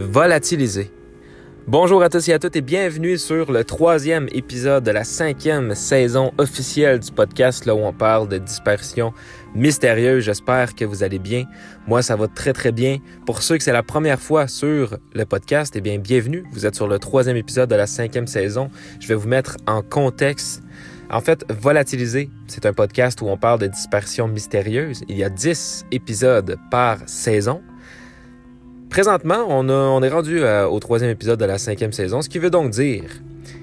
volatiliser. Bonjour à tous et à toutes et bienvenue sur le troisième épisode de la cinquième saison officielle du podcast là où on parle de disparition mystérieuse. J'espère que vous allez bien. Moi, ça va très très bien. Pour ceux que c'est la première fois sur le podcast, eh bien bienvenue. Vous êtes sur le troisième épisode de la cinquième saison. Je vais vous mettre en contexte. En fait, Volatiliser, c'est un podcast où on parle de disparition mystérieuse. Il y a 10 épisodes par saison. Présentement, on, est rendu euh, au troisième épisode de la cinquième saison, ce qui veut donc dire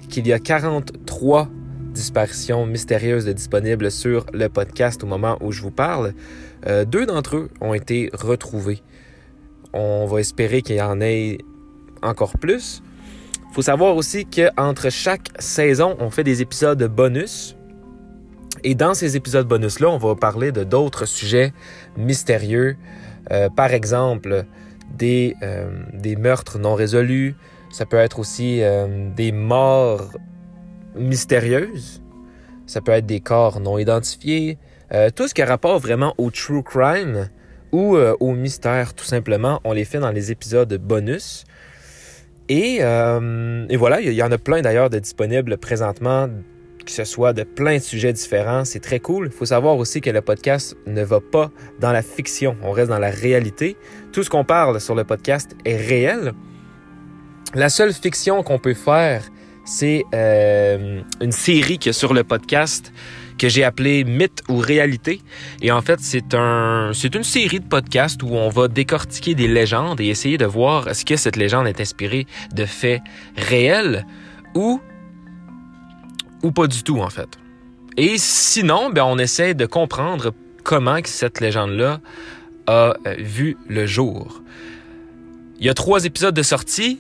qu'il y a 43 disparitions mystérieuses disponibles sur le podcast au moment où je vous parle. Euh, deux d'entre eux ont été retrouvés. On va espérer qu'il y en ait encore plus. Il faut savoir aussi qu'entre chaque saison, on fait des épisodes bonus. Et dans ces épisodes bonus-là, on va parler de d'autres sujets mystérieux. Euh, par exemple, des, euh, des meurtres non résolus, ça peut être aussi euh, des morts mystérieuses, ça peut être des corps non identifiés, euh, tout ce qui a rapport vraiment au true crime ou au mystère tout simplement, on les fait dans les épisodes bonus. Et, et voilà, il y en a plein d'ailleurs de disponibles présentement que ce soit de plein de sujets différents. C'est très cool. Il faut savoir aussi que le podcast ne va pas dans la fiction. On reste dans la réalité. Tout ce qu'on parle sur le podcast est réel. La seule fiction qu'on peut faire, c'est euh, une série qui sur le podcast que j'ai appelée Mythe ou réalité. Et en fait, c'est c'est une série de podcasts où on va décortiquer des légendes et essayer de voir est-ce que cette légende est inspirée de faits réels ou ou pas du tout en fait. Et sinon, ben, on essaie de comprendre comment cette légende-là a euh, vu le jour. Il y a trois épisodes de sortie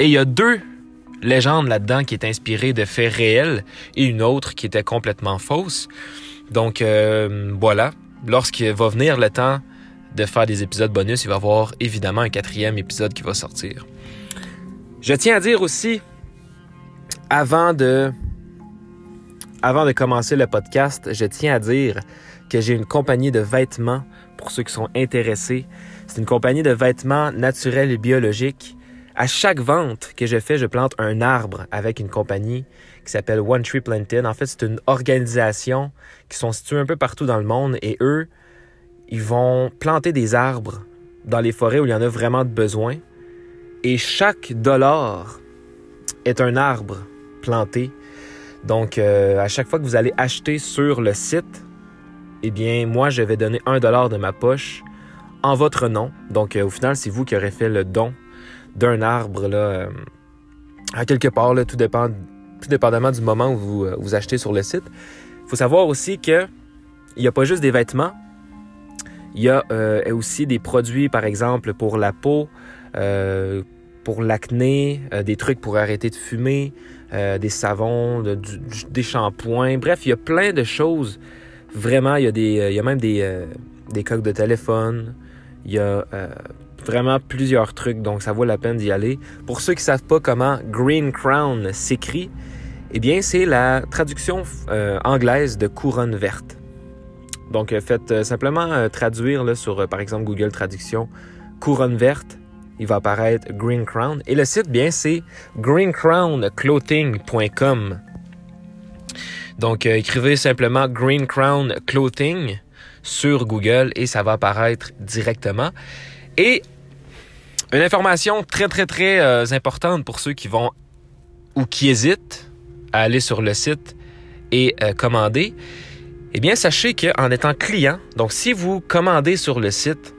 et il y a deux légendes là-dedans qui est inspirée de faits réels et une autre qui était complètement fausse. Donc euh, voilà, lorsqu'il va venir le temps de faire des épisodes bonus, il va y avoir évidemment un quatrième épisode qui va sortir. Je tiens à dire aussi, avant de avant de commencer le podcast, je tiens à dire que j'ai une compagnie de vêtements pour ceux qui sont intéressés. C'est une compagnie de vêtements naturels et biologiques. À chaque vente que je fais, je plante un arbre avec une compagnie qui s'appelle One Tree Planted. En fait, c'est une organisation qui sont situées un peu partout dans le monde et eux, ils vont planter des arbres dans les forêts où il y en a vraiment de besoin. Et chaque dollar est un arbre planté donc, euh, à chaque fois que vous allez acheter sur le site, eh bien, moi, je vais donner un dollar de ma poche en votre nom. Donc, euh, au final, c'est vous qui aurez fait le don d'un arbre là, euh, à quelque part, là, tout, dépend, tout dépendamment du moment où vous, vous achetez sur le site. Il faut savoir aussi que il n'y a pas juste des vêtements, il y a aussi des produits, par exemple, pour la peau, pour l'acné, des trucs pour arrêter de fumer, euh, des savons, des shampoings. Bref, il y a plein de choses. Vraiment, il y a, des, euh, il y a même des, euh, des coques de téléphone. Il y a vraiment plusieurs trucs, donc ça vaut la peine d'y aller. Pour ceux qui ne savent pas comment Green Crown s'écrit, eh bien, c'est la traduction anglaise de couronne verte. Donc, faites simplement traduire sur, par exemple, Google Traduction, couronne verte il va apparaître Green Crown. Et le site, bien, c'est greencrownclothing.com. Donc, euh, écrivez simplement Green Crown Clothing sur Google et ça va apparaître directement. Et une information très, très, très euh, importante pour ceux qui vont ou qui hésitent à aller sur le site et euh, commander. Eh bien, sachez qu'en étant client, donc si vous commandez sur le site,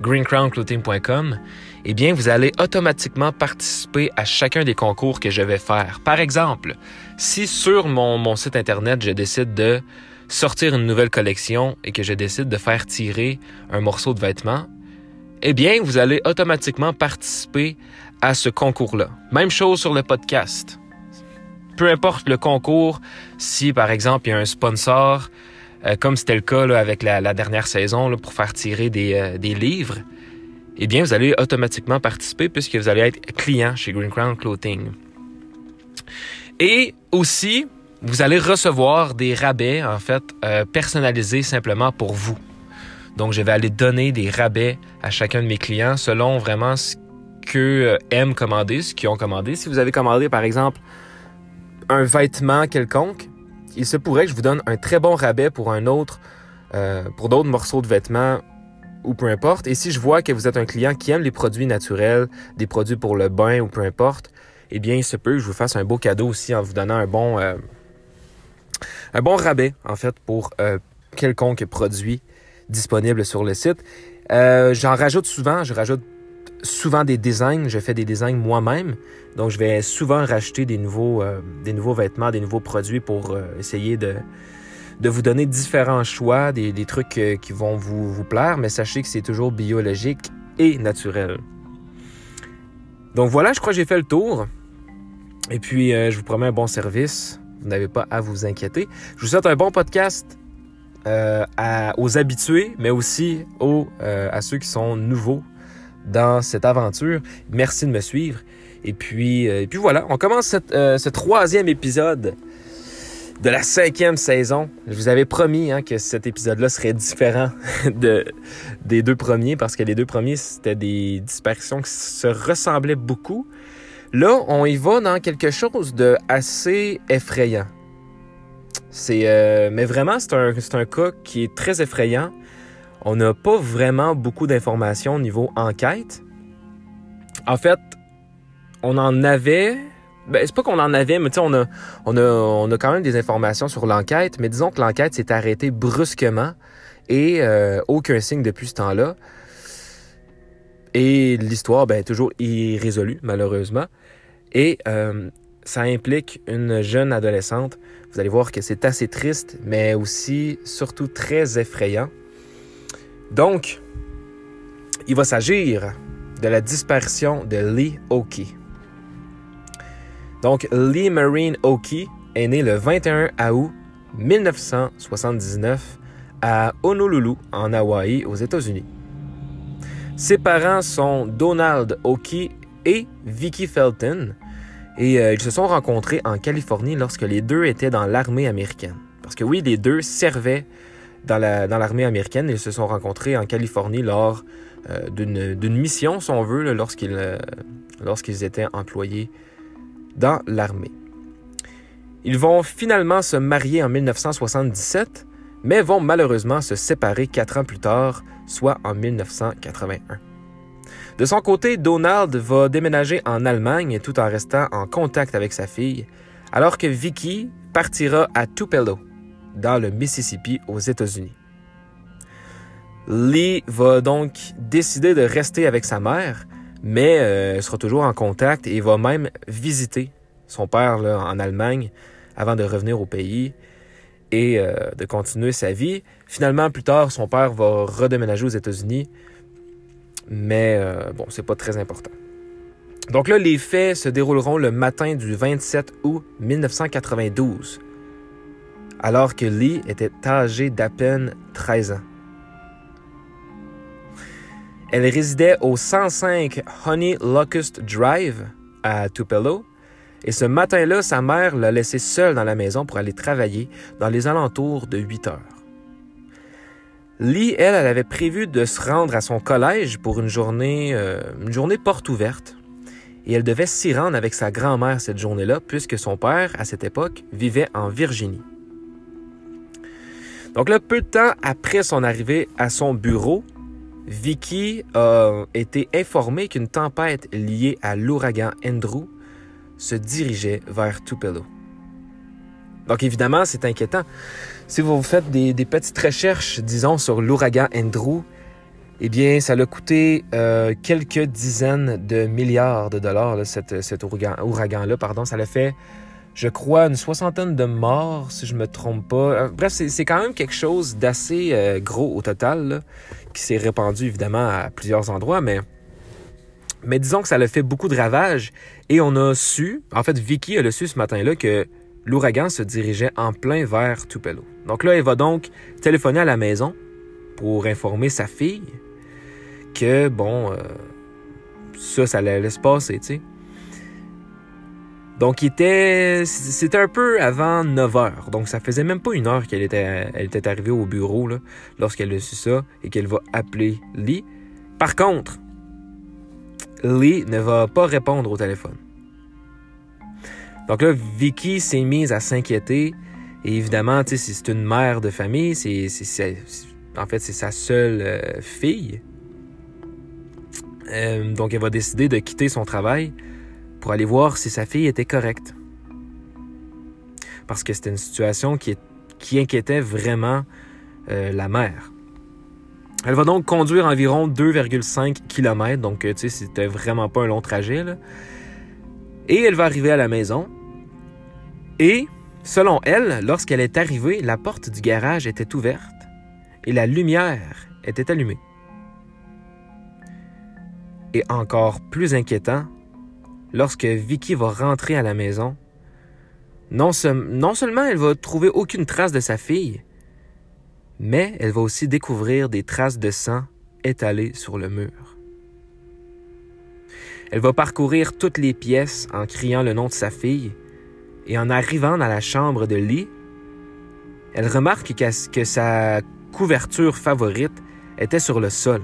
greencrownclothing.com, eh bien, vous allez automatiquement participer à chacun des concours que je vais faire. Par exemple, si sur mon, mon site Internet, je décide de sortir une nouvelle collection et que je décide de faire tirer un morceau de vêtement, eh bien, vous allez automatiquement participer à ce concours-là. Même chose sur le podcast. Peu importe le concours, si par exemple il y a un sponsor euh, comme c'était le cas avec la, dernière saison pour faire tirer euh, des, livres, eh bien, vous allez automatiquement participer puisque vous allez être client chez Green Crown Clothing. Et aussi, vous allez recevoir des rabais, en fait, euh, personnalisés simplement pour vous. Donc, je vais aller donner des rabais à chacun de mes clients selon vraiment qu'eux aiment commander, ce qu'ils ont commandé. Si vous avez commandé, par exemple, un vêtement quelconque, il se pourrait que je vous donne un très bon rabais pour un autre, euh, pour d'autres morceaux de vêtements ou peu importe. Et si je vois que vous êtes un client qui aime les produits naturels, des produits pour le bain ou peu importe, eh bien, il se peut que je vous fasse un beau cadeau aussi en vous donnant un bon, euh, un bon rabais, en fait, pour euh, quelconque produit disponible sur le site. J'en rajoute souvent, je rajoute souvent des designs. Je fais des designs moi-même. Donc, je vais souvent racheter des nouveaux, euh, vêtements, des nouveaux produits pour euh, essayer de, vous donner différents choix, des, trucs euh, qui vont vous, vous plaire. Mais sachez que c'est toujours biologique et naturel. Donc voilà, je crois que j'ai fait le tour. Et puis, je vous promets un bon service. Vous n'avez pas à vous inquiéter. Je vous souhaite un bon podcast aux habitués, mais aussi à ceux qui sont nouveaux dans cette aventure. Merci de me suivre. Et puis, euh, voilà, on commence euh, ce troisième épisode de la cinquième saison. Je vous avais promis hein, que cet épisode-là serait différent de, des deux premiers parce que les deux premiers, c'était des disparitions qui se ressemblaient beaucoup. Là, on y va dans quelque chose de assez effrayant. C'est, euh, mais vraiment, c'est un, un cas qui est très effrayant on n'a pas vraiment beaucoup d'informations au niveau enquête. En fait, on en avait. Ben, c'est pas qu'on en avait, mais tu sais, on a, on, a, on quand même des informations sur l'enquête, mais disons que l'enquête s'est arrêtée brusquement et euh, aucun signe depuis ce temps-là. Et l'histoire, ben, est toujours irrésolue, malheureusement. Et euh, ça implique une jeune adolescente. Vous allez voir que c'est assez triste, mais aussi, surtout, très effrayant. Donc, il va s'agir de la disparition de Lee Oki. Donc, Lee Marine Oki est né le 21 août 1979 à Honolulu, en Hawaï, aux États-Unis. Ses parents sont Donald Oki et Vicky Felton, et euh, ils se sont rencontrés en Californie lorsque les deux étaient dans l'armée américaine. Parce que oui, les deux servaient dans l'armée américaine. Ils se sont rencontrés en Californie lors euh, d'une mission, si on veut, lorsqu'ils euh, lorsqu'ils étaient employés dans l'armée. Ils vont finalement se marier en 1977, mais vont malheureusement se séparer quatre ans plus tard, soit en 1981. De son côté, Donald va déménager en Allemagne tout en restant en contact avec sa fille, alors que Vicky partira à Tupelo, dans le Mississippi aux États-Unis. Lee va donc décider de rester avec sa mère, mais euh, sera toujours en contact et va même visiter son père en Allemagne avant de revenir au pays et euh, de continuer sa vie. Finalement, plus tard, son père va redéménager aux États-Unis, mais euh, bon, c'est pas très important. Donc là, les faits se dérouleront le matin du 27 août 1992 alors que Lee était âgée d'à peine 13 ans. Elle résidait au 105 Honey Locust Drive à Tupelo et ce matin-là, sa mère l'a laissée seule dans la maison pour aller travailler dans les alentours de 8 heures. Lee, elle, avait prévu de se rendre à son collège pour une journée, euh, une journée porte ouverte. Et elle devait s'y rendre avec sa grand-mère cette journée-là, puisque son père, à cette époque, vivait en Virginie. Donc là, peu de temps après son arrivée à son bureau, Vicky a été informée qu'une tempête liée à l'ouragan Andrew se dirigeait vers Tupelo. Donc évidemment, c'est inquiétant. Si vous faites des, petites recherches, disons, sur l'ouragan Andrew, eh bien, ça l'a coûté euh, quelques dizaines de milliards de dollars, cet, ouragan-là. pardon. Ça l'a fait je crois, une soixantaine de morts, si je me trompe pas. Euh, bref, c'est quand même quelque chose d'assez euh, gros au total, qui s'est répandu évidemment à plusieurs endroits, mais, disons que ça a fait beaucoup de ravages. Et on a su, en fait, Vicky a le su ce matin-là que l'ouragan se dirigeait en plein vers Tupelo. Donc là, elle va donc téléphoner à la maison pour informer sa fille que, bon, euh, ça, ça allait se passer, tu sais. Donc, c'était un peu avant 9 heures. Donc, ça faisait même pas une heure qu'elle était, arrivée au bureau lorsqu'elle a su ça et qu'elle va appeler Lee. Par contre, Lee ne va pas répondre au téléphone. Donc là, Vicky s'est mise à s'inquiéter. Et évidemment, si c'est une mère de famille, en fait, c'est sa seule euh, fille. Euh, donc elle va décider de quitter son travail pour aller voir si sa fille était correcte. Parce que c'était une situation qui, qui inquiétait vraiment euh, la mère. Elle va donc conduire environ 2,5 km, donc tu sais, c'était vraiment pas un long trajet. Et elle va arriver à la maison. Et, selon elle, lorsqu'elle est arrivée, la porte du garage était ouverte et la lumière était allumée. Et encore plus inquiétant, lorsque Vicky va rentrer à la maison, non, seulement elle va trouver aucune trace de sa fille, mais elle va aussi découvrir des traces de sang étalées sur le mur. Elle va parcourir toutes les pièces en criant le nom de sa fille, et en arrivant dans la chambre de lit, elle remarque que sa couverture favorite était sur le sol.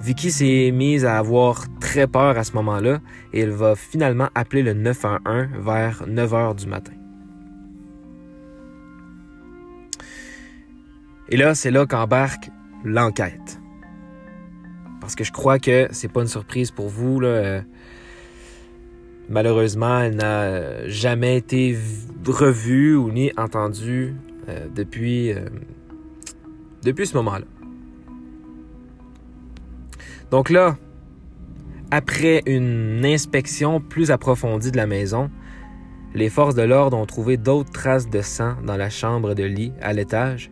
Vicky s'est mise à avoir très peur à ce moment-là et elle va finalement appeler le 911 vers 9 h du matin. Et là, c'est là qu'embarque l'enquête. Parce que je crois que c'est pas une surprise pour vous. Là. Malheureusement, elle n'a jamais été revue ou ni entendue euh, euh, depuis ce moment-là. Donc là, après une inspection plus approfondie de la maison, les forces de l'ordre ont trouvé d'autres traces de sang dans la chambre de lit à l'étage,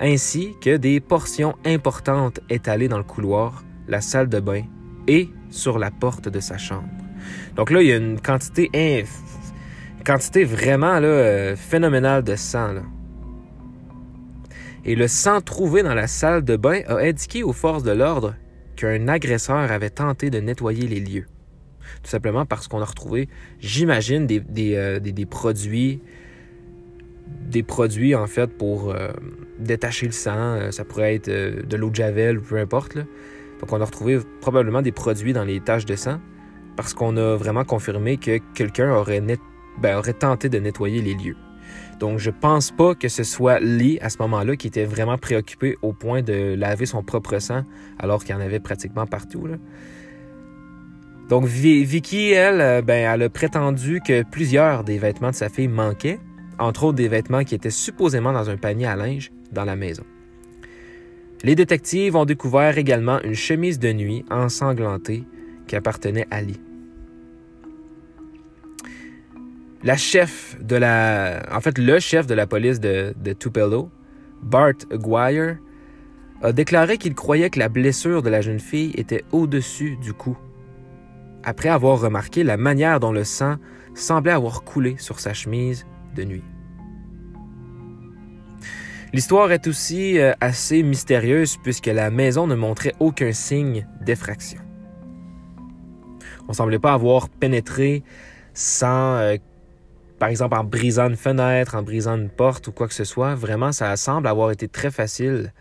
ainsi que des portions importantes étalées dans le couloir, la salle de bain et sur la porte de sa chambre. Donc là, il y a une quantité, quantité vraiment euh, phénoménale de sang. Et le sang trouvé dans la salle de bain a indiqué aux forces de l'ordre qu'un agresseur avait tenté de nettoyer les lieux. Tout simplement parce qu'on a retrouvé, j'imagine, des, euh, produits, des produits en fait pour euh, détacher le sang. Ça pourrait être de l'eau de javel peu importe. Donc on a retrouvé probablement des produits dans les taches de sang parce qu'on a vraiment confirmé que quelqu'un aurait, ben, aurait tenté de nettoyer les lieux. Donc, je pense pas que ce soit Lee à ce moment-là qui était vraiment préoccupé au point de laver son propre sang alors qu'il y en avait pratiquement partout. Donc, Vicky, elle, euh, ben, elle a prétendu que plusieurs des vêtements de sa fille manquaient, entre autres des vêtements qui étaient supposément dans un panier à linge dans la maison. Les détectives ont découvert également une chemise de nuit ensanglantée qui appartenait à Lee. La chef de la. En fait, le chef de la police de, Tupelo, Bart Aguirre, a déclaré qu'il croyait que la blessure de la jeune fille était au-dessus du cou, après avoir remarqué la manière dont le sang semblait avoir coulé sur sa chemise de nuit. L'histoire est aussi euh, assez mystérieuse puisque la maison ne montrait aucun signe d'effraction. On semblait pas avoir pénétré sans, euh, par exemple, en brisant une fenêtre, en brisant une porte ou quoi que ce soit. Vraiment, ça semble avoir été très facile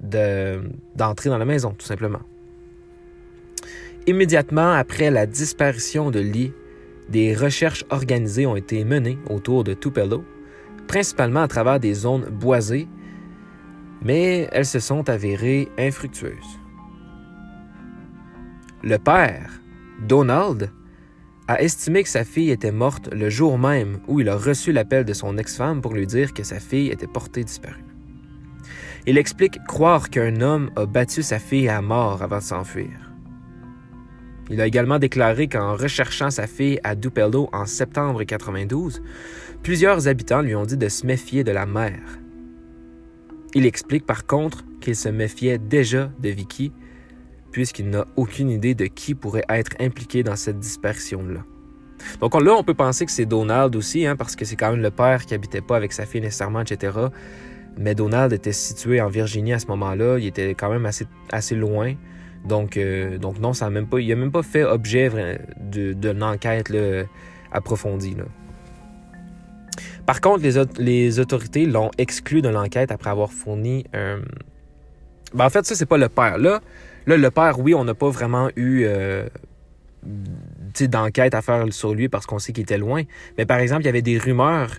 d'entrer dans la maison, tout simplement. Immédiatement après la disparition de Lee, des recherches organisées ont été menées autour de Tupelo, principalement à travers des zones boisées, mais elles se sont avérées infructueuses. Le père, Donald, a estimé que sa fille était morte le jour même où il a reçu l'appel de son ex-femme pour lui dire que sa fille était portée disparue. Il explique croire qu'un homme a battu sa fille à mort avant de s'enfuir. Il a également déclaré qu'en recherchant sa fille à Dupello en septembre 92, plusieurs habitants lui ont dit de se méfier de la mère. Il explique par contre qu'il se méfiait déjà de Vicky puisqu'il n'a aucune idée de qui pourrait être impliqué dans cette disparition-là. Donc là, on peut penser que c'est Donald aussi, hein, parce que c'est quand même le père qui habitait pas avec sa fille nécessairement, etc. Mais Donald était situé en Virginie à ce moment-là, il était quand même assez, loin. Donc, euh, donc non, ça même pas, il n'a même pas fait objet d'une enquête approfondie. Par contre, les, les autorités l'ont exclu de l'enquête après avoir fourni un... Ben, en fait, ça, c'est pas le père. Là, Là, le père, oui, on n'a pas vraiment eu euh, d'enquête à faire sur lui parce qu'on sait qu'il était loin. Mais par exemple, il y avait des rumeurs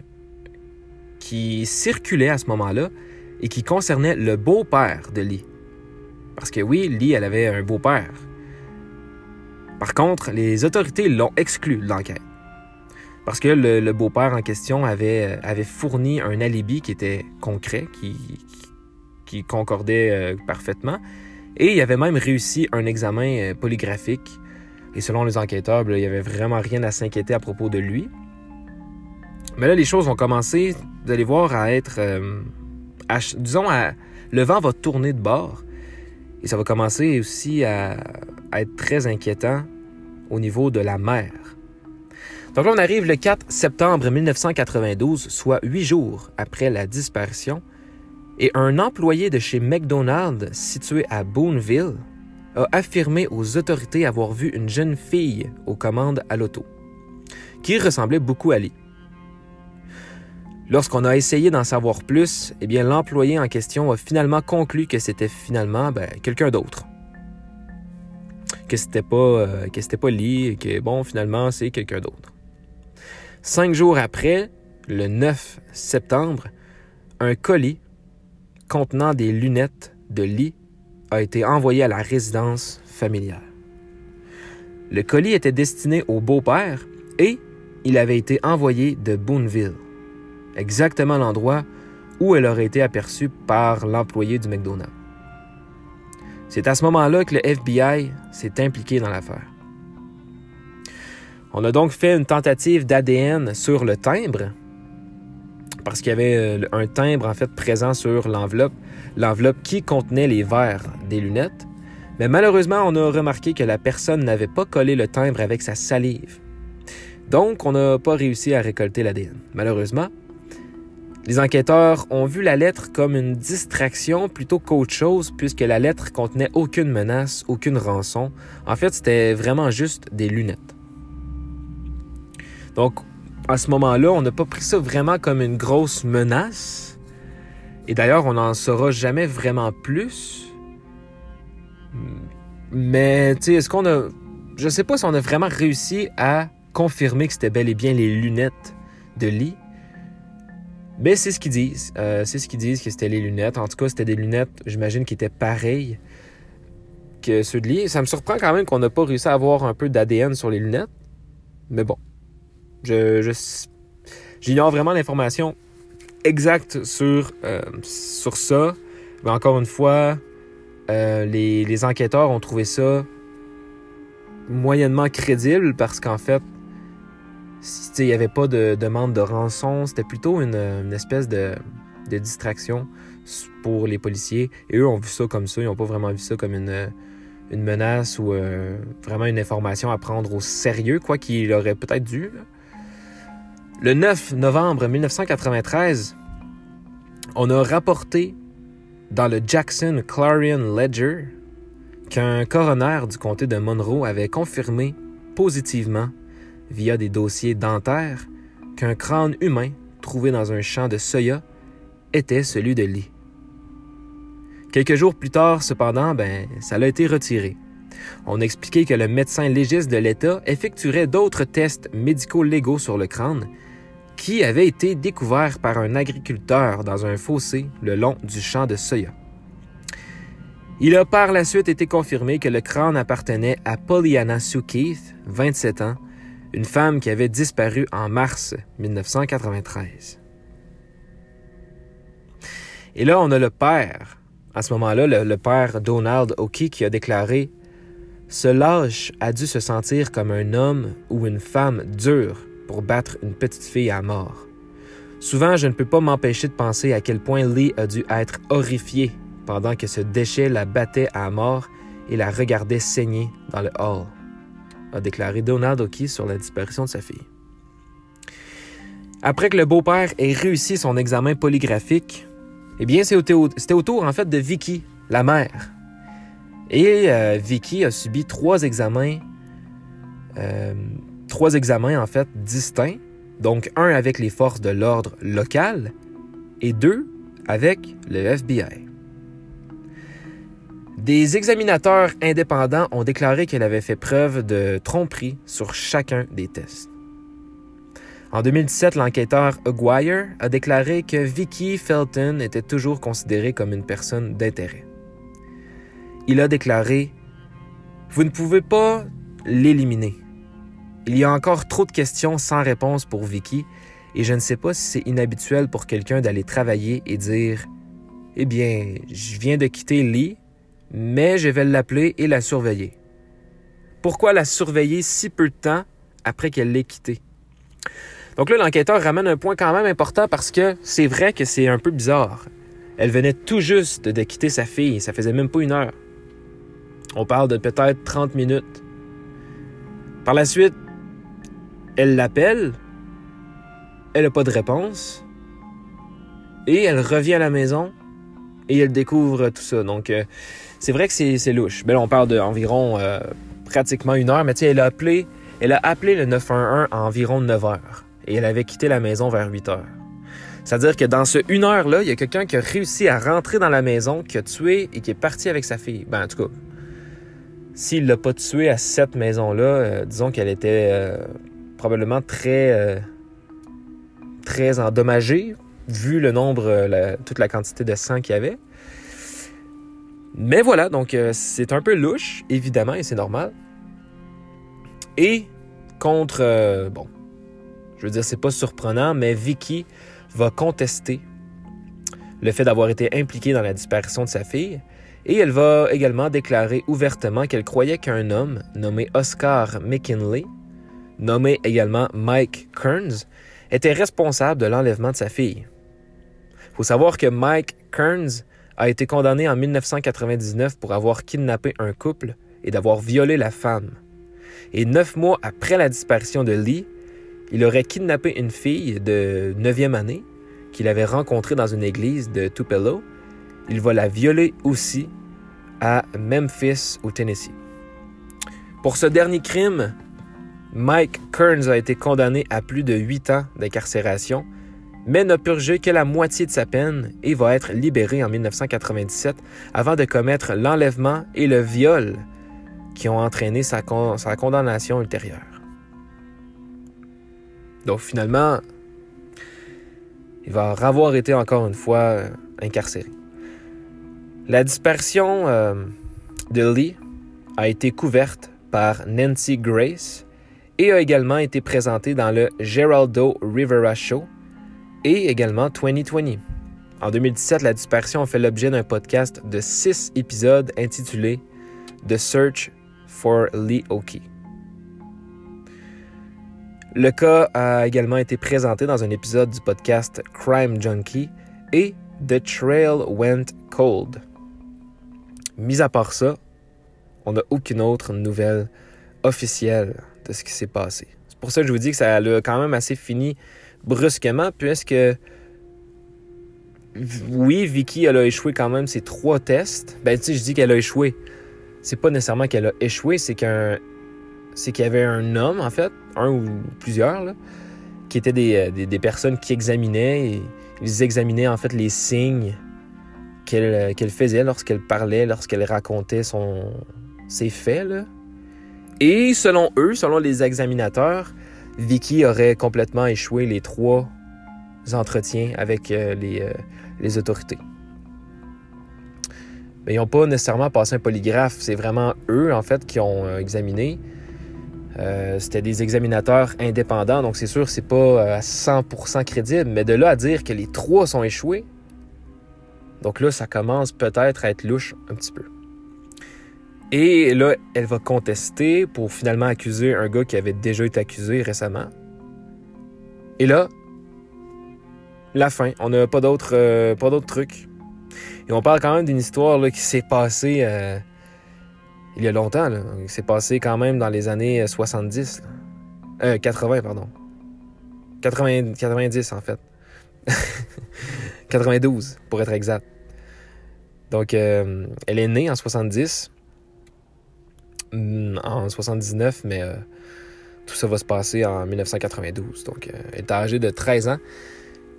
qui circulaient à ce moment-là et qui concernaient le beau-père de Lee. Parce que oui, Lee, elle avait un beau-père. Par contre, les autorités l'ont exclu de l'enquête. Parce que le, beau-père en question avait, avait fourni un alibi qui était concret, qui, qui concordait euh, parfaitement. Et il avait même réussi un examen euh, polygraphique. Et selon les enquêteurs, ben, il n'y avait vraiment rien à s'inquiéter à propos de lui. Mais là, les choses ont commencé, vous allez voir, à être... Euh, disons, le vent va tourner de bord. Et ça va commencer aussi à, à être très inquiétant au niveau de la mer. Donc là, on arrive le 4 septembre 1992, soit huit jours après la disparition, et un employé de chez McDonald's, situé à Boonville, a affirmé aux autorités avoir vu une jeune fille aux commandes à l'auto, qui ressemblait beaucoup à Lee. Lorsqu'on a essayé d'en savoir plus, eh bien l'employé en question a finalement conclu que c'était finalement ben, quelqu'un d'autre. Que c'était pas euh, pas Lee et que bon finalement c'est quelqu'un d'autre. Cinq jours après, le 9 septembre, un colis contenant des lunettes de lit a été envoyé à la résidence familiale. Le colis était destiné au beau-père et il avait été envoyé de Boonville, exactement l'endroit où elle aurait été aperçue par l'employé du McDonald's. C'est à ce moment-là que le FBI s'est impliqué dans l'affaire. On a donc fait une tentative d'ADN sur le timbre parce qu'il y avait euh, un timbre en fait présent sur l'enveloppe, l'enveloppe qui contenait les verres des lunettes. Mais malheureusement, on a remarqué que la personne n'avait pas collé le timbre avec sa salive. Donc, on n'a pas réussi à récolter l'ADN. Malheureusement, les enquêteurs ont vu la lettre comme une distraction plutôt qu'autre chose, puisque la lettre contenait aucune menace, aucune rançon. En fait, c'était vraiment juste des lunettes. Donc, à ce moment-là, on n'a pas pris ça vraiment comme une grosse menace. Et d'ailleurs, on n'en saura jamais vraiment plus. Mais, tu sais, est-ce qu'on a. Je sais pas si on a vraiment réussi à confirmer que c'était bel et bien les lunettes de Lee. Mais c'est ce qu'ils disent. Euh, c'est ce qu'ils disent que c'était les lunettes. En tout cas, c'était des lunettes, j'imagine, qui étaient pareilles que ceux de Lee. Ça me surprend quand même qu'on n'a pas réussi à avoir un peu d'ADN sur les lunettes. Mais bon, je, j'ignore vraiment l'information exacte sur, euh, sur ça. Mais encore une fois, euh, les, enquêteurs ont trouvé ça moyennement crédible parce qu'en fait, il n'y avait pas de demande de rançon. C'était plutôt une, espèce de, distraction pour les policiers. Et eux ont vu ça comme ça. Ils n'ont pas vraiment vu ça comme une, une menace ou euh, vraiment une information à prendre au sérieux, quoi qu'il aurait peut-être dû. Le 9 novembre 1993, on a rapporté dans le Jackson Clarion Ledger qu'un coroner du comté de Monroe avait confirmé positivement, via des dossiers dentaires, qu'un crâne humain trouvé dans un champ de soya était celui de Lee. Quelques jours plus tard, cependant, ben, ça a été retiré. On expliquait que le médecin légiste de l'État effectuerait d'autres tests médicaux légaux sur le crâne qui avait été découvert par un agriculteur dans un fossé le long du champ de soya. Il a par la suite été confirmé que le crâne appartenait à Pollyanna Sue Keith, 27 ans, une femme qui avait disparu en mars 1993. Et là, on a le père. À ce moment-là, le, père Donald O'Key qui a déclaré Ce lâche a dû se sentir comme un homme ou une femme dure pour battre une petite fille à mort. Souvent, je ne peux pas m'empêcher de penser à quel point Lee a dû être horrifié pendant que ce déchet la battait à mort et la regardait saigner dans le hall, a déclaré Donald O'Key sur la disparition de sa fille. Après que le beau-père ait réussi son examen polygraphique, eh bien, c'était au, tour, en fait, de Vicky, la mère. Et euh, Vicky a subi trois examens euh, trois examens en fait distincts, donc un avec les forces de l'ordre local et deux avec le FBI. Des examinateurs indépendants ont déclaré qu'elle avait fait preuve de tromperie sur chacun des tests. En 2017, l'enquêteur Aguirre a déclaré que Vicky Felton était toujours considérée comme une personne d'intérêt. Il a déclaré Vous ne pouvez pas l'éliminer. Il y a encore trop de questions sans réponse pour Vicky et je ne sais pas si c'est inhabituel pour quelqu'un d'aller travailler et dire Eh bien, je viens de quitter Lee, mais je vais l'appeler et la surveiller. Pourquoi la surveiller si peu de temps après qu'elle l'ait quittée? Donc là, l'enquêteur ramène un point quand même important parce que c'est vrai que c'est un peu bizarre. Elle venait tout juste de quitter sa fille, ça faisait même pas une heure. On parle de peut-être 30 minutes. Par la suite, elle l'appelle, elle n'a pas de réponse, et elle revient à la maison et elle découvre tout ça. Donc, euh, c'est vrai que c'est louche. Ben là, on parle d'environ euh, pratiquement une heure, mais tu sais, elle a appelé, elle a appelé le 911 à environ 9 heures et elle avait quitté la maison vers 8 heures. C'est-à-dire que dans ce une heure-là, il y a quelqu'un qui a réussi à rentrer dans la maison, qui a tué et qui est parti avec sa fille. Ben, en tout cas, s'il l'a pas tué à cette maison-là, euh, disons qu'elle était euh, probablement très, euh, très endommagée, vu le nombre, toute la quantité de sang qu'il y avait. Mais voilà, donc c'est un peu louche, évidemment, et c'est normal. Et contre, bon, je veux dire, c'est pas surprenant, mais Vicky va contester le fait d'avoir été impliquée dans la disparition de sa fille, et elle va également déclarer ouvertement qu'elle croyait qu'un homme nommé Oscar McKinley, nommé également Mike Kearns, était responsable de l'enlèvement de sa fille. Il faut savoir que Mike Kearns a été condamné en 1999 pour avoir kidnappé un couple et d'avoir violé la femme. Et neuf mois après la disparition de Lee, il aurait kidnappé une fille de 9e année qu'il avait rencontrée dans une église de Tupelo. Il va la violer aussi à Memphis, au Tennessee. Pour ce dernier crime, Mike Kearns a été condamné à plus de 8 ans d'incarcération, mais n'a purgé que la moitié de sa peine et va être libéré en 1997 avant de commettre l'enlèvement et le viol qui ont entraîné sa, condamnation ultérieure. Donc finalement, il va avoir été encore une fois euh, incarcéré. La dispersion euh, de Lee a été couverte par Nancy Grace et a également été présentée dans le Geraldo Rivera Show et également 2020. En 2017, la dispersion a fait l'objet d'un podcast de six épisodes intitulé The Search for Lee Oki. Le cas a également été présenté dans un épisode du podcast Crime Junkie et The Trail Went Cold. Mis à part ça, on n'a aucune autre nouvelle officielle ce qui s'est passé. C'est pour ça que je vous dis que ça a quand même assez fini brusquement, puisque oui, Vicky, elle a échoué quand même ses trois tests. Ben, tu sais, je dis qu'elle a échoué. C'est pas nécessairement qu'elle a échoué, c'est qu'un c'est qu'il y avait un homme, en fait, un ou plusieurs, qui étaient des, euh, personnes qui examinaient et ils examinaient en fait les signes qu'elle euh, faisait lorsqu'elle parlait, lorsqu'elle racontait son, ses faits. Et selon eux, selon les examinateurs, Vicky aurait complètement échoué les trois entretiens avec euh, les, les autorités. Mais ils n'ont pas nécessairement passé un polygraphe, c'est vraiment eux, en fait, qui ont examiné. Euh, c'était des examinateurs indépendants, donc c'est sûr c'est pas euh, à 100% crédible, mais de là à dire que les trois sont échoués, donc là ça commence peut-être à être louche un petit peu. Et là, elle va contester pour finalement accuser un gars qui avait déjà été accusé récemment. Et là, la fin. On n'a pas d'autres euh, trucs. Et on parle quand même d'une histoire là, qui s'est passée il y a longtemps. Là. C'est passé quand même dans les années 70. Euh, 80, pardon. 80, 90, en fait. 92, pour être exact. Donc, euh, elle est née en 70. Mm, en 79, mais euh, tout ça va se passer en 1992. Donc, euh, elle est âgée de 13 ans.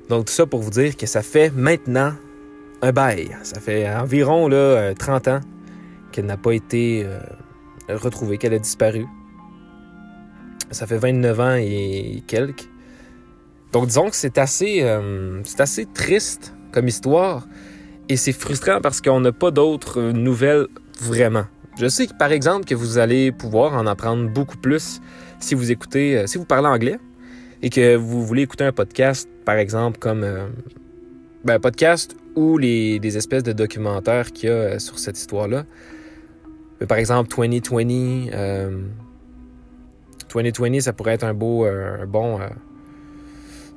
Donc, tout ça pour vous dire que ça fait maintenant un bail. Ça fait environ là, 30 ans qu'elle n'a pas été euh, retrouvée, qu'elle a disparu. Ça fait 29 ans et quelques. Donc disons que c'est assez, euh, c'est assez triste comme histoire et c'est frustrant parce qu'on n'a pas d'autres nouvelles vraiment. Je sais que par exemple que vous allez pouvoir en apprendre beaucoup plus si vous écoutez, euh, si vous parlez anglais et que vous voulez écouter un podcast, par exemple comme euh, ben, un podcast ou les, espèces de documentaires qu'il y a sur cette histoire-là. Par exemple, 2020, 2020, ça pourrait être un beau, bon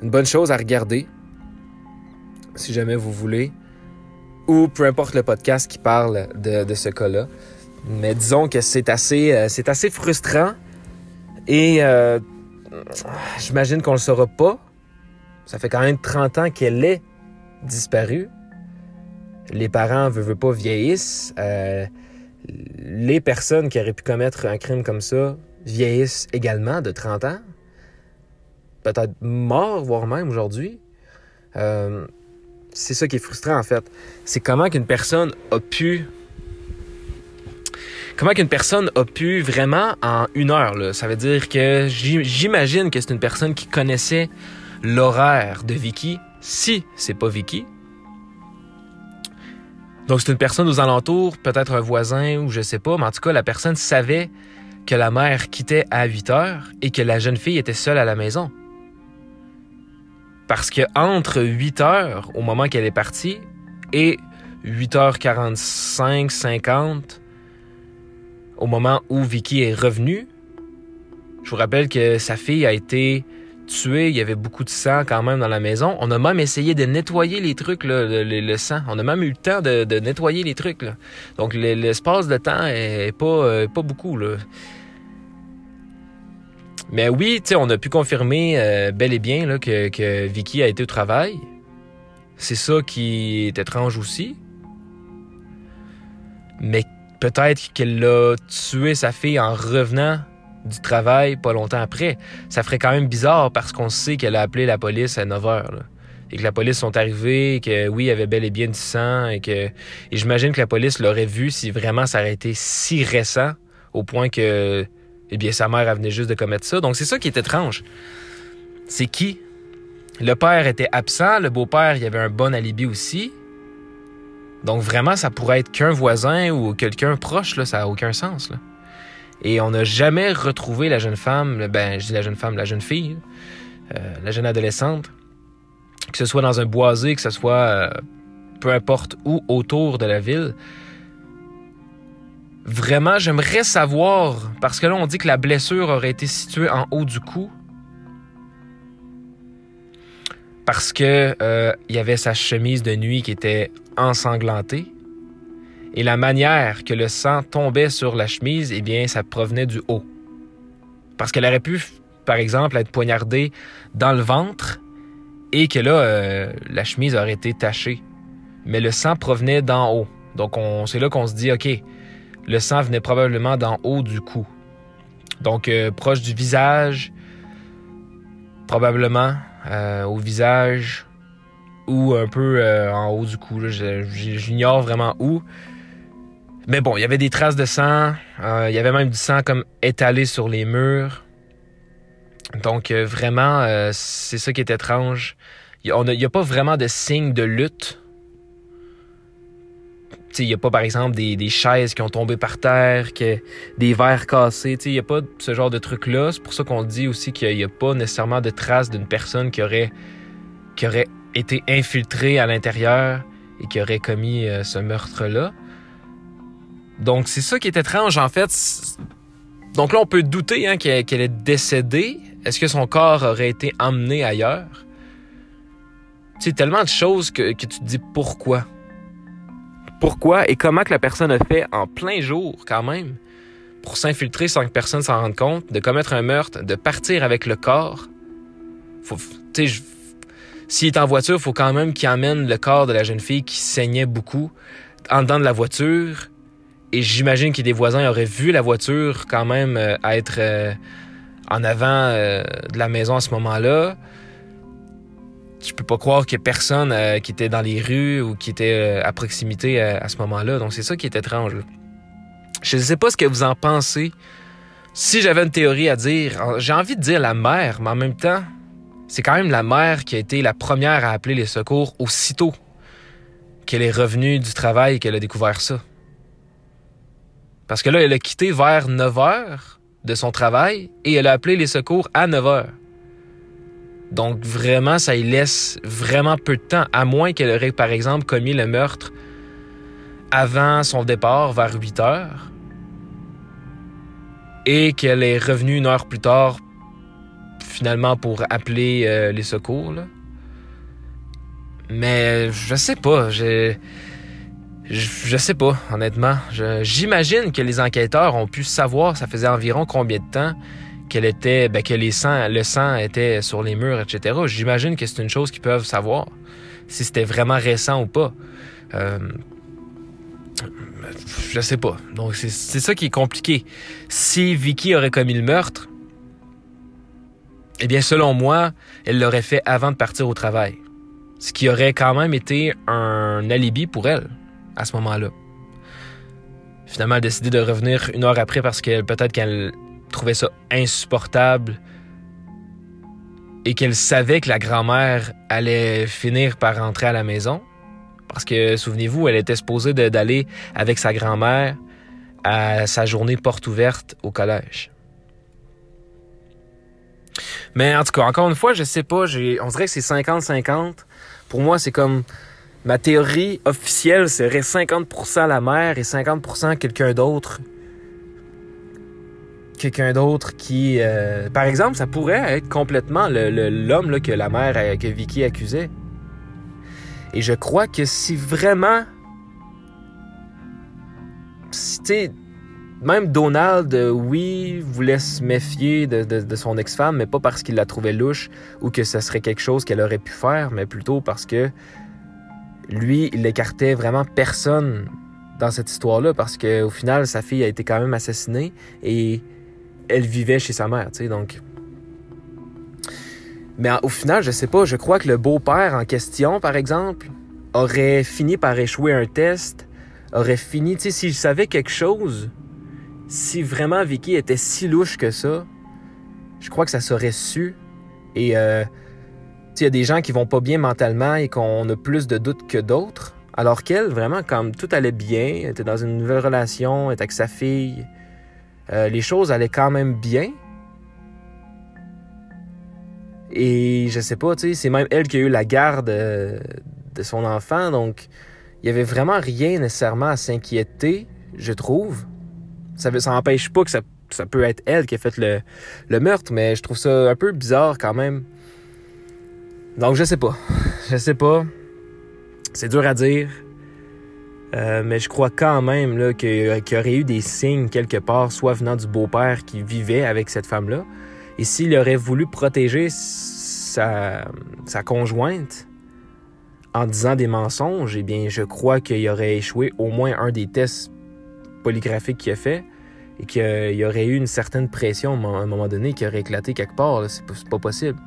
une bonne chose à regarder, si jamais vous voulez, ou peu importe le podcast qui parle de, ce cas-là. Mais disons que c'est assez, euh, c'est assez frustrant et euh, j'imagine qu'on ne le saura pas. Ça fait quand même 30 ans qu'elle est disparue. Les parents ne veulent pas vieillissent. Euh, les personnes qui auraient pu commettre un crime comme ça vieillissent également de 30 ans peut-être mort, voire même aujourd'hui. C'est ça qui est frustrant en fait. C'est comment qu'une personne a pu. Comment qu'une personne a pu vraiment en une heure, là? ça veut dire que j'imagine que c'est une personne qui connaissait l'horaire de Vicky, si c'est pas Vicky. Donc c'est une personne aux alentours, peut-être un voisin ou je sais pas, mais en tout cas la personne savait que la mère quittait à 8 heures et que la jeune fille était seule à la maison. Parce que entre 8 heures, au moment qu'elle est partie, et 8h45, 50, au moment où Vicky est revenue, je vous rappelle que sa fille a été tuée, il y avait beaucoup de sang quand même dans la maison. On a même essayé de nettoyer les trucs, le, sang. On a même eu le temps de, nettoyer les trucs. Donc l'espace de temps est pas, euh, beaucoup. Mais oui, on a pu confirmer euh, bel et bien là, que, Vicky a été au travail. C'est ça qui est étrange aussi. Mais peut-être qu'elle a tué sa fille en revenant du travail pas longtemps après. Ça ferait quand même bizarre parce qu'on sait qu'elle a appelé la police à 9 h. Et que la police sont arrivés, et que oui, il y avait bel et bien du sang, et que. Et j'imagine que la police l'aurait vu si vraiment ça aurait été si récent, au point que eh bien, sa mère, venait juste de commettre ça. Donc, c'est ça qui est étrange. C'est qui? Le père était absent, le beau-père, il y avait un bon alibi aussi. Donc, vraiment, ça pourrait être qu'un voisin ou quelqu'un proche, là, ça n'a aucun sens. Et on n'a jamais retrouvé la jeune femme, ben, je dis la jeune femme, la jeune fille, euh, la jeune adolescente, que ce soit dans un boisé, que ce soit euh, peu importe où autour de la ville. Vraiment, j'aimerais savoir, parce que là, on dit que la blessure aurait été située en haut du cou. Parce que euh, il y avait sa chemise de nuit qui était ensanglantée. Et la manière que le sang tombait sur la chemise, eh bien, ça provenait du haut. Parce qu'elle aurait pu, par exemple, être poignardée dans le ventre et que là, euh, la chemise aurait été tachée. Mais le sang provenait d'en haut. Donc, c'est là qu'on se dit, OK, le sang venait probablement d'en haut du cou. Donc, euh, proche du visage, probablement euh, au visage ou un peu euh, en haut du cou. J'ignore vraiment où. Mais bon, il y avait des traces de sang. il y avait même du sang comme étalé sur les murs. Donc, vraiment, c'est ça qui est étrange. Il n'y a, a, pas vraiment de signe de lutte il n'y a pas, par exemple, des, chaises qui ont tombé par terre, que, des verres cassés. Il n'y a pas ce genre de truc-là. C'est pour ça qu'on dit aussi qu'il n'y a, pas nécessairement de traces d'une personne qui aurait, qui aurait été infiltrée à l'intérieur et qui aurait commis euh, ce meurtre-là. Donc, c'est ça qui est étrange, en fait. Donc là, on peut douter hein, qu'elle est décédée. Est-ce que son corps aurait été emmené ailleurs? Sais, tellement de choses que, que tu te dis pourquoi pourquoi et comment que la personne a fait en plein jour quand même pour s'infiltrer sans que personne s'en rende compte, de commettre un meurtre, de partir avec le corps. Faut, s'il est en voiture, il faut quand même qu'il emmène le corps de la jeune fille qui saignait beaucoup en dedans de la voiture. Et j'imagine que des voisins auraient vu la voiture quand même euh, être euh, en avant euh, de la maison à ce moment-là je peux pas croire qu'il y ait personne euh, qui était dans les rues ou qui était euh, à proximité euh, à, ce moment-là. Donc c'est ça qui est étrange. Je ne sais pas ce que vous en pensez. Si j'avais une théorie à dire, j'ai envie de dire la mère, mais en même temps, c'est quand même la mère qui a été la première à appeler les secours aussitôt qu'elle est revenue du travail et qu'elle a découvert ça. Parce que là, elle a quitté vers 9 heures de son travail et elle a appelé les secours à 9 heures. Donc vraiment, ça y laisse vraiment peu de temps, à moins qu'elle aurait, par exemple, commis le meurtre avant son départ, vers 8 heures, et qu'elle est revenue une heure plus tard, finalement, pour appeler euh, les secours. Mais je sais pas, je, je sais pas, honnêtement. J'imagine que les enquêteurs ont pu savoir, ça faisait environ combien de temps qu'elle était, ben, que sang, le sang était sur les murs, etc. J'imagine que c'est une chose qu'ils peuvent savoir, si c'était vraiment récent ou pas. Euh, je sais pas. Donc c'est ça qui est compliqué. Si Vicky aurait commis le meurtre, eh bien selon moi, elle l'aurait fait avant de partir au travail. Ce qui aurait quand même été un alibi pour elle à ce moment-là. Finalement, elle a décidé de revenir une heure après parce que peut-être qu'elle trouvait ça insupportable et qu'elle savait que la grand-mère allait finir par rentrer à la maison. Parce que, souvenez-vous, elle était supposée d'aller avec sa grand-mère à sa journée porte ouverte au collège. Mais en tout cas, encore une fois, je sais pas, on dirait que c'est 50-50. Pour moi, c'est comme ma théorie officielle serait 50% la mère et 50% quelqu'un d'autre quelqu'un d'autre qui... Euh, par exemple, ça pourrait être complètement l'homme que la mère, euh, que Vicky accusait. Et je crois que si vraiment... Si, même Donald, euh, oui, voulait se méfier de, son ex-femme, mais pas parce qu'il la trouvait louche ou que ce serait quelque chose qu'elle aurait pu faire, mais plutôt parce que lui, il écartait vraiment personne dans cette histoire-là parce qu'au final, sa fille a été quand même assassinée et elle vivait chez sa mère, tu sais, donc. Mais au final, je sais pas, je crois que le beau-père en question, par exemple, aurait fini par échouer un test, aurait fini, tu sais, s'il savait quelque chose, si vraiment Vicky était si louche que ça, je crois que ça serait su. Et, euh, il y a des gens qui vont pas bien mentalement et qu'on a plus de doutes que d'autres. Alors qu'elle, vraiment, comme tout allait bien, était dans une nouvelle relation, était avec sa fille, euh, les choses allaient quand même bien. Et je sais pas, tu sais, c'est même elle qui a eu la garde euh, de son enfant, donc il y avait vraiment rien nécessairement à s'inquiéter, je trouve. Ça n'empêche pas que ça, peut être elle qui a fait le, le meurtre, mais je trouve ça un peu bizarre quand même. Donc je sais pas. Je sais pas. C'est dur à dire. Euh, mais je crois quand même qu'il y aurait eu des signes quelque part, soit venant du beau-père qui vivait avec cette femme-là. Et s'il aurait voulu protéger sa, conjointe en disant des mensonges, eh bien, je crois qu'il aurait échoué au moins un des tests polygraphiques qu'il a fait et qu'il y aurait eu une certaine pression à un moment donné qui aurait éclaté quelque part. C'est pas possible.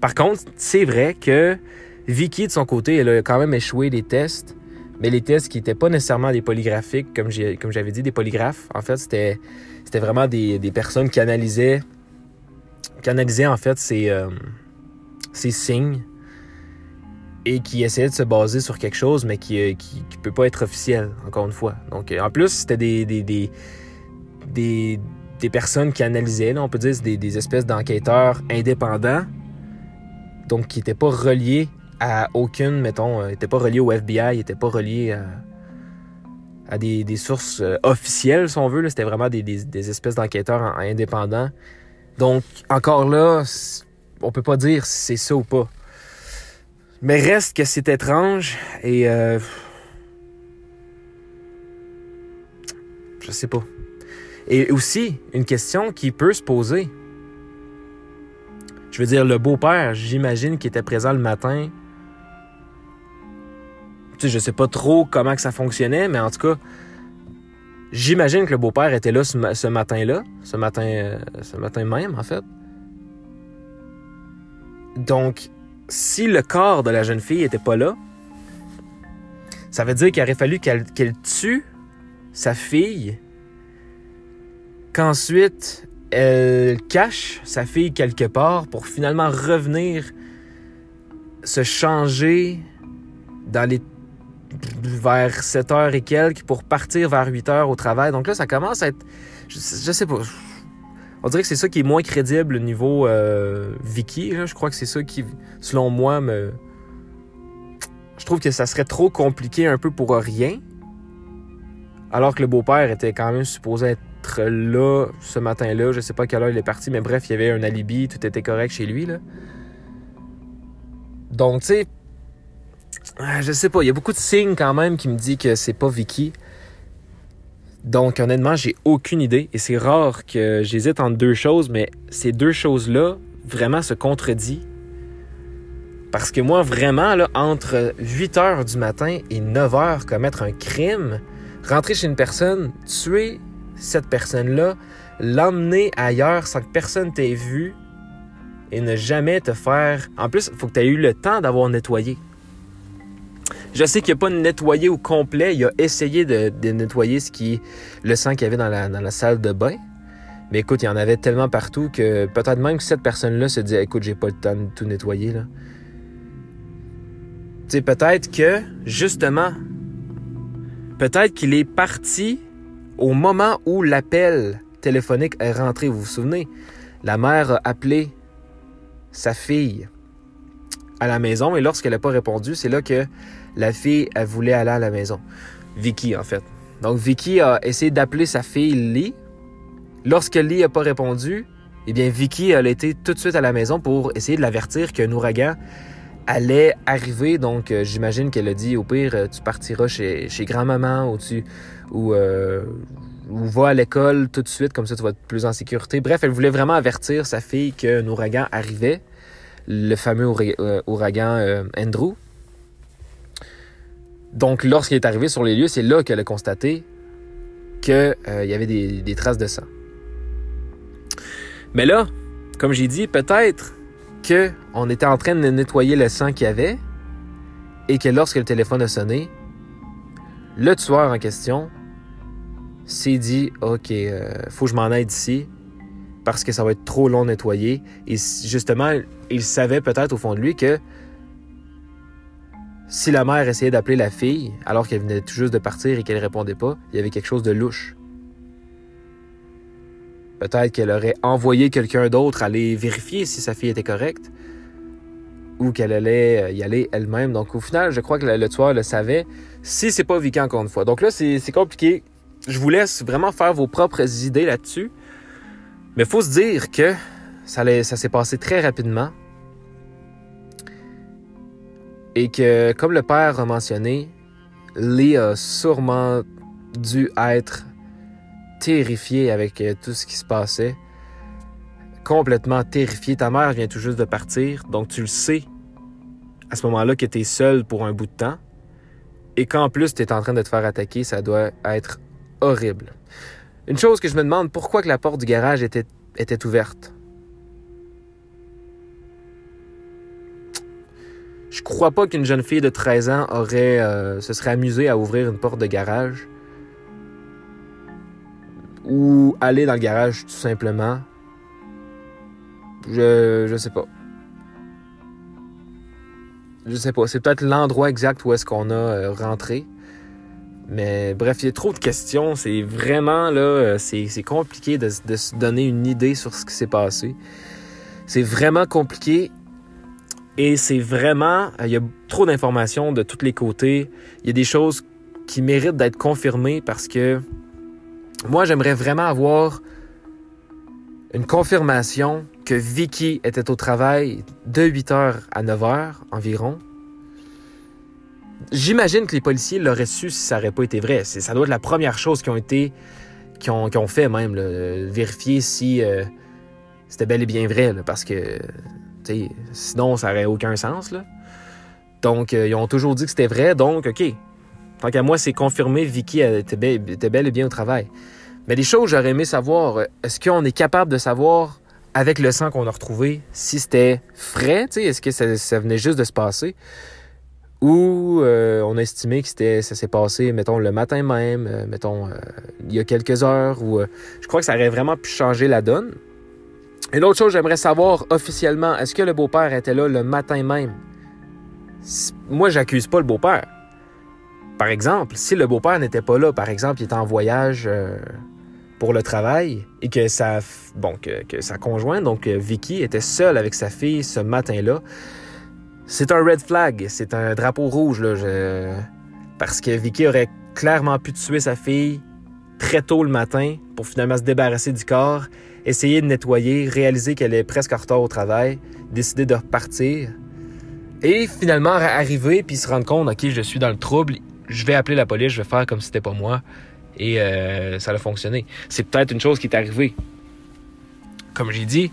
Par contre, c'est vrai que Vicky, de son côté, elle a quand même échoué des tests, mais les tests qui n'étaient pas nécessairement des polygraphiques, comme j'avais dit, des polygraphes. En fait, c'était vraiment des, personnes qui analysaient, qui analysaient en fait ces, euh, ces signes et qui essayaient de se baser sur quelque chose, mais qui ne qui, peut pas être officiel, encore une fois. Donc, en plus, c'était des, des, personnes qui analysaient, on peut dire, des espèces d'enquêteurs indépendants, donc qui n'étaient pas reliés à aucune, mettons, n'était euh, pas relié au FBI, n'était pas relié à, des, sources euh, officielles, si on veut. C'était vraiment des, espèces d'enquêteurs indépendants. Donc, encore là, on peut pas dire si c'est ça ou pas. Mais reste que c'est étrange et... Euh, je sais pas. Et aussi, une question qui peut se poser. Je veux dire, le beau-père, j'imagine qu'il était présent le matin je sais pas trop comment que ça fonctionnait, mais en tout cas, j'imagine que le beau-père était là ce, matin-là, ce matin, euh, ce matin même, en fait. Donc, si le corps de la jeune fille était pas là, ça veut dire qu'il aurait fallu qu'elle tue sa fille, qu'ensuite elle cache sa fille quelque part pour finalement revenir se changer dans les vers 7 heures et quelques pour partir vers 8 heures au travail. Donc là, ça commence à être. Je, sais pas. On dirait que c'est ça qui est moins crédible au niveau euh, Vicky. Je crois que c'est ça qui, selon moi, me. Je trouve que ça serait trop compliqué un peu pour rien. Alors que le beau-père était quand même supposé être là ce matin-là. Je sais pas à quelle heure il est parti, mais bref, il y avait un alibi, tout était correct chez lui. Là. Donc, tu sais, je sais pas, il y a beaucoup de signes quand même qui me disent que c'est pas Vicky. Donc, honnêtement, j'ai aucune idée. Et c'est rare que j'hésite entre deux choses, mais ces deux choses-là vraiment se contredisent. Parce que moi, vraiment, là, entre 8 heures du matin et 9 heures, commettre un crime, rentrer chez une personne, tuer cette personne-là, l'emmener ailleurs sans que personne t'ait vu et ne jamais te faire. En plus, il faut que tu aies eu le temps d'avoir nettoyé. Je sais qu'il n'a pas nettoyé au complet. Il a essayé de, nettoyer ce qui, le sang qu'il y avait dans la, salle de bain. Mais écoute, il y en avait tellement partout que peut-être même que cette personne-là se dit Écoute, j'ai pas le temps de tout nettoyer. Là. Tu sais, peut-être que, justement, Peut-être qu'il est parti au moment où l'appel téléphonique est rentré. Vous vous souvenez? La mère a appelé sa fille à la maison et lorsqu'elle n'a pas répondu, c'est là que la fille elle voulait aller à la maison. Vicky, en fait. Donc, Vicky a essayé d'appeler sa fille Lee. Lorsque Lee n'a pas répondu, eh bien, Vicky a été tout de suite à la maison pour essayer de l'avertir qu'un ouragan allait arriver. Donc, euh, j'imagine qu'elle a dit, au pire, euh, tu partiras chez, chez grand-maman ou tu... Ou, euh, ou va à l'école tout de suite, comme ça tu vas être plus en sécurité. Bref, elle voulait vraiment avertir sa fille qu'un ouragan arrivait, le fameux ouragan Andrew. Donc, lorsqu'il est arrivé sur les lieux, c'est là qu'elle a constaté qu'il y avait des, traces de sang. Mais là, comme j'ai dit, peut-être on était en train de nettoyer le sang qu'il y avait et que lorsque le téléphone a sonné, le tueur en question s'est dit OK, euh, faut que je m'en aille d'ici parce que ça va être trop long à nettoyer. Et justement, il savait peut-être au fond de lui que si la mère essayait d'appeler la fille alors qu'elle venait tout juste de partir et qu'elle répondait pas, il y avait quelque chose de louche. Peut-être qu'elle aurait envoyé quelqu'un d'autre aller vérifier si sa fille était correcte ou qu'elle allait euh, y aller elle-même. Donc au final, je crois que le, tueur le savait. Si c'est pas Vicky encore une fois. Donc là, c'est compliqué. Je vous laisse vraiment faire vos propres idées là-dessus. Mais faut se dire que ça, ça s'est passé très rapidement. Et que, comme le père a mentionné, Lee a sûrement dû être terrifié avec euh, tout ce qui se passait. Complètement terrifié. Ta mère vient tout juste de partir, donc tu le sais à ce moment-là que tu es seul pour un bout de temps. Et qu'en plus tu es en train de te faire attaquer, ça doit être horrible. Une chose que je me demande, pourquoi que la porte du garage était, était ouverte? Je crois pas qu'une jeune fille de 13 ans aurait euh, se serait amusée à ouvrir une porte de garage ou aller dans le garage tout simplement. Je, je sais pas. Je sais pas. C'est peut-être l'endroit exact où est-ce qu'on a euh, rentré. Mais bref, il y a trop de questions. C'est vraiment là, euh, c'est, compliqué de, de, se donner une idée sur ce qui s'est passé. C'est vraiment compliqué. Et c'est vraiment, euh, il y a trop d'informations de tous les côtés. Il y a des choses qui méritent d'être confirmées parce que moi, j'aimerais vraiment avoir une confirmation que Vicky était au travail de 8h à 9h environ. J'imagine que les policiers l'auraient su si ça n'aurait pas été vrai. Ça doit être la première chose qu'ils ont été, qui ont, fait même, vérifier si euh, c'était bel et bien vrai, parce que sinon ça n'aurait aucun sens. Donc, euh, ils ont toujours dit que c'était vrai, donc OK, Tant qu'à moi, c'est confirmé, Vicky était bel, et bien au travail. Mais des choses, j'aurais aimé savoir, est-ce qu'on est capable de savoir, avec le sang qu'on a retrouvé, si c'était frais, est-ce que ça, venait juste de se passer, Ou euh, on a estimé que ça s'est passé, mettons, le matin même, euh, mettons, euh, il y a quelques heures, ou je crois que ça aurait vraiment pu changer la donne. Et l'autre chose, j'aimerais savoir officiellement, est-ce que le beau-père était là le matin même? Moi, j'accuse pas le beau-père. Par exemple, si le beau-père n'était pas là, par exemple, il était en voyage pour le travail et que sa, bon, que, sa conjointe, donc Vicky, était seule avec sa fille ce matin-là, c'est un red flag, c'est un drapeau rouge, là, parce que Vicky aurait clairement pu tuer sa fille très tôt le matin pour finalement se débarrasser du corps, essayer de nettoyer, réaliser qu'elle est presque en retard au travail, décider de repartir. Et finalement arriver puis se rendre compte, ok, je suis dans le trouble, je vais appeler la police, je vais faire comme si c'était pas moi. Et euh, ça a fonctionné. C'est peut-être une chose qui est arrivée. Comme j'ai dit,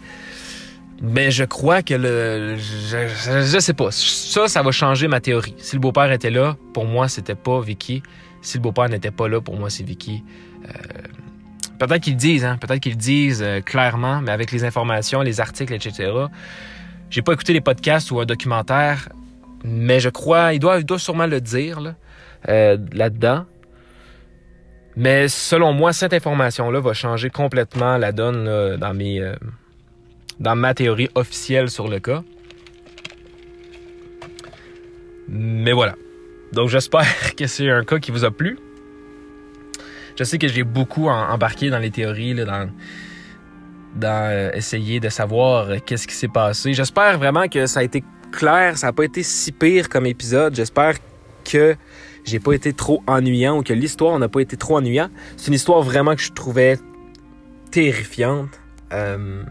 mais je crois que le. Je, sais pas. Ça, ça va changer ma théorie. Si le beau-père était là, pour moi, c'était pas Vicky. Si le beau-père n'était pas là, pour moi, c'est Vicky. Euh, peut-être qu'ils le disent, hein. Peut-être qu'ils le disent euh, clairement, mais avec les informations, les articles, etc. J'ai pas écouté les podcasts ou un documentaire, mais je crois, il doit, sûrement le dire là, euh, là-dedans. Mais selon moi, cette information-là va changer complètement la donne dans mes dans ma théorie officielle sur le cas. Mais voilà. Donc j'espère que c'est un cas qui vous a plu. Je sais que j'ai beaucoup embarqué dans les théories, dans, dans euh, essayer de savoir euh, qu'est-ce qui s'est passé. J'espère vraiment que ça a été clair, ça n'a pas été si pire comme épisode. J'espère que j'ai pas été trop ennuyant ou que l'histoire n'a pas été trop ennuyant. C'est une histoire vraiment que je trouvais terrifiante. Euh,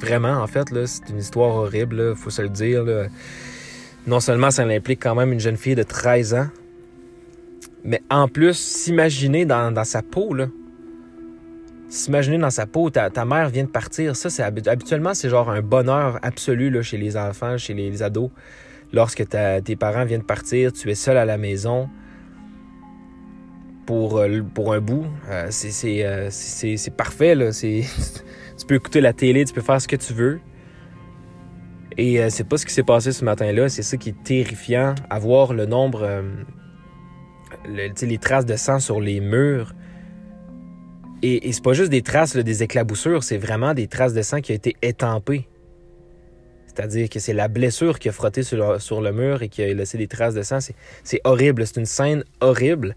Vraiment, en fait, là, c'est une histoire horrible, il faut se le dire. Non seulement ça implique quand même une jeune fille de 13 ans, mais en plus, s'imaginer dans, sa peau, là. S'imaginer dans sa peau, ta, mère vient de partir. Ça, c'est habituellement, c'est genre un bonheur absolu là, chez les enfants, chez les, ados. Lorsque tes parents viennent de partir, tu es seul à la maison pour, euh, pour un bout. Euh, euh, c'est parfait, là. Tu peux écouter la télé, tu peux faire ce que tu veux. Et euh, c'est pas ce qui s'est passé ce matin-là. C'est ça qui est terrifiant. Avoir le nombre. Les traces de sang sur les murs. Et, c'est pas juste des traces, des éclaboussures, c'est vraiment des traces de sang qui ont été étampées. C'est-à-dire que c'est la blessure qui a frotté sur le, mur et qui a laissé des traces de sang. C'est horrible. C'est une scène horrible.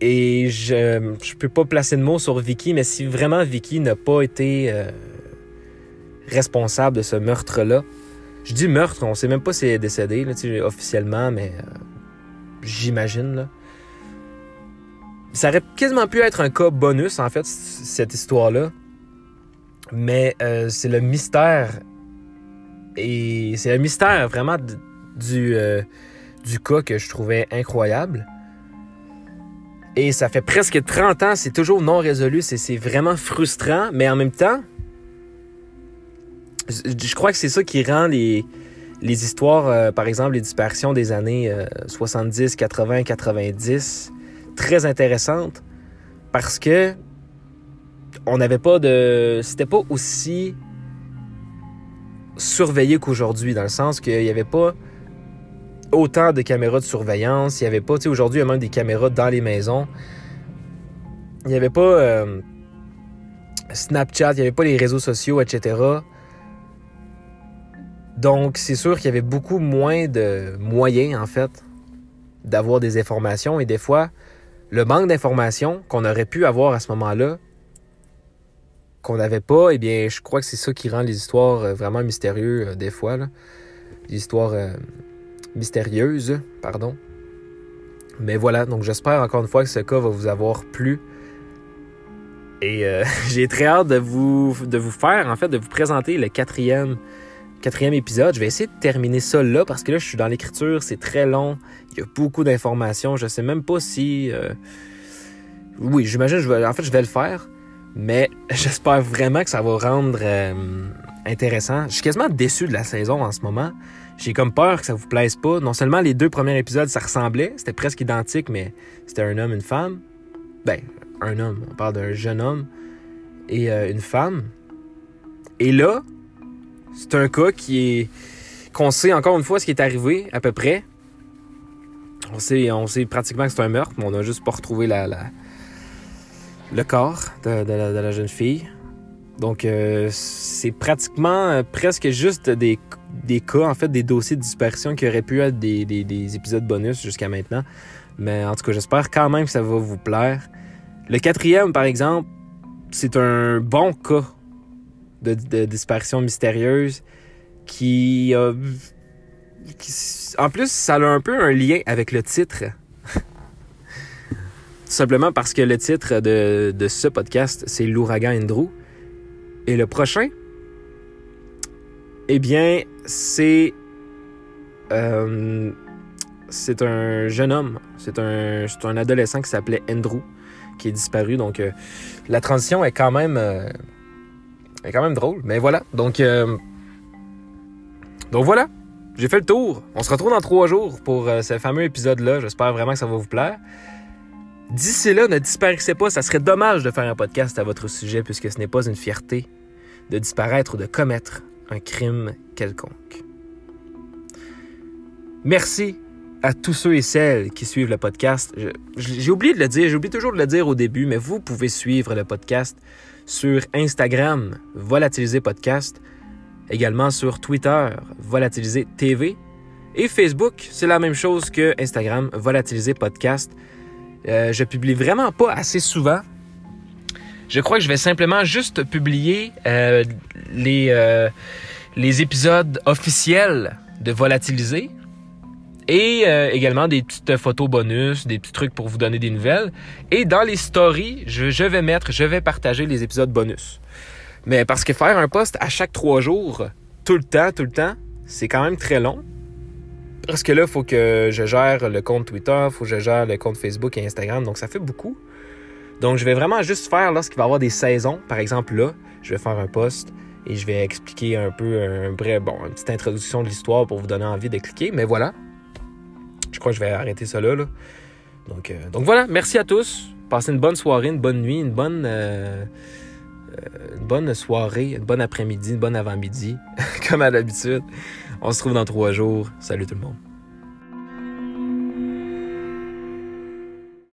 Et je ne peux pas placer de mots sur Vicky, mais si vraiment Vicky n'a pas été euh, responsable de ce meurtre-là, je dis meurtre, on sait même pas si elle est décédée là, officiellement, mais euh, j'imagine. Là. Ça aurait quasiment pu être un cas bonus, en fait, cette histoire-là. Mais euh, c'est le mystère. Et c'est le mystère vraiment du, du cas que je trouvais incroyable. Et ça fait presque 30 ans, c'est toujours non résolu, c'est vraiment frustrant, mais en même temps, je crois que c'est ça qui rend les, les histoires, euh, par exemple les disparitions des années 70, 80, 90, très intéressantes parce que on n'avait pas de. C'était pas aussi surveillé qu'aujourd'hui, dans le sens qu'il n'y avait pas autant de caméras de surveillance. Il n'y avait pas, tu sais, aujourd'hui, il y a même des caméras dans les maisons. Il n'y avait pas euh, Snapchat, il n'y avait pas les réseaux sociaux, etc. Donc, c'est sûr qu'il y avait beaucoup moins de moyens, en fait, d'avoir des informations. Et des fois, le manque d'informations qu'on aurait pu avoir à ce moment-là, qu'on n'avait pas, eh bien, je crois que c'est ça qui rend les histoires euh, vraiment mystérieuses, euh, des fois. Là. Les histoires mystérieuse, pardon. Mais voilà, donc j'espère encore une fois que ce cas va vous avoir plu. Et euh, j'ai très hâte de vous, de vous faire, en fait, de vous présenter le quatrième, quatrième épisode. Je vais essayer de terminer ça là parce que là, je suis dans l'écriture, c'est très long, il y a beaucoup d'informations. Je sais même pas si. Euh, oui, j'imagine, en fait, je vais le faire, mais j'espère vraiment que ça va rendre euh, intéressant. Je suis quasiment déçu de la saison en ce moment. J'ai comme peur que ça vous plaise pas. Non seulement les deux premiers épisodes, ça ressemblait, c'était presque identique, mais c'était un homme, une femme. Ben, un homme, on parle d'un jeune homme et euh, une femme. Et là, c'est un cas qui est qu'on sait encore une fois ce qui est arrivé à peu près. on sait, on sait pratiquement que c'est un meurtre, mais on n'a juste pas retrouvé la, le corps de, la, jeune fille. Donc, euh, c'est pratiquement euh, presque juste des, cas, en fait, des dossiers de dispersion qui auraient pu être des, des épisodes bonus jusqu'à maintenant. Mais en tout cas, j'espère quand même que ça va vous plaire. Le quatrième, par exemple, c'est un bon cas de, disparition mystérieuse qui a. en plus, ça a un peu un lien avec le titre. Tout simplement parce que le titre de, ce podcast, c'est L'ouragan Andrew. Et le prochain, eh bien, c'est. Euh, c'est un jeune homme. C'est un, un adolescent qui s'appelait Andrew, qui est disparu. Donc, euh, la transition est quand même. Euh, est quand même drôle. Mais voilà. Donc, euh, donc voilà. J'ai fait le tour. On se retrouve dans trois jours pour ce fameux épisode-là. J'espère vraiment que ça va vous plaire. D'ici là, ne disparaissez pas. Ça serait dommage de faire un podcast à votre sujet puisque ce n'est pas une fierté de disparaître ou de commettre un crime quelconque. Merci à tous ceux et celles qui suivent le podcast. J'ai oublié de le dire, j'oublie toujours de le dire au début, mais vous pouvez suivre le podcast sur Instagram, Volatiliser Podcast, également sur Twitter, Volatiliser TV, et Facebook, c'est la même chose que Instagram, Volatiliser Podcast. Euh, je publie vraiment pas assez souvent. Je crois que je vais simplement juste publier euh, les, euh, les épisodes officiels de Volatiliser et euh, également des petites photos bonus, des petits trucs pour vous donner des nouvelles. Et dans les stories, je, vais mettre, je vais partager les épisodes bonus. Mais parce que faire un post à chaque trois jours, tout le temps, tout le temps, c'est quand même très long. Parce que là, il faut que je gère le compte Twitter, il faut que je gère le compte Facebook et Instagram, donc ça fait beaucoup. Donc je vais vraiment juste faire lorsqu'il va y avoir des saisons, par exemple là, je vais faire un post et je vais expliquer un peu un vrai, bon, une petite introduction de l'histoire pour vous donner envie de cliquer. Mais voilà, je crois que je vais arrêter ça là. Donc, euh, donc voilà, merci à tous. Passez une bonne soirée, une bonne nuit, une bonne, euh, euh, bonne soirée, une bonne après-midi, une bonne avant-midi, comme à l'habitude. On se trouve dans trois jours. Salut tout le monde.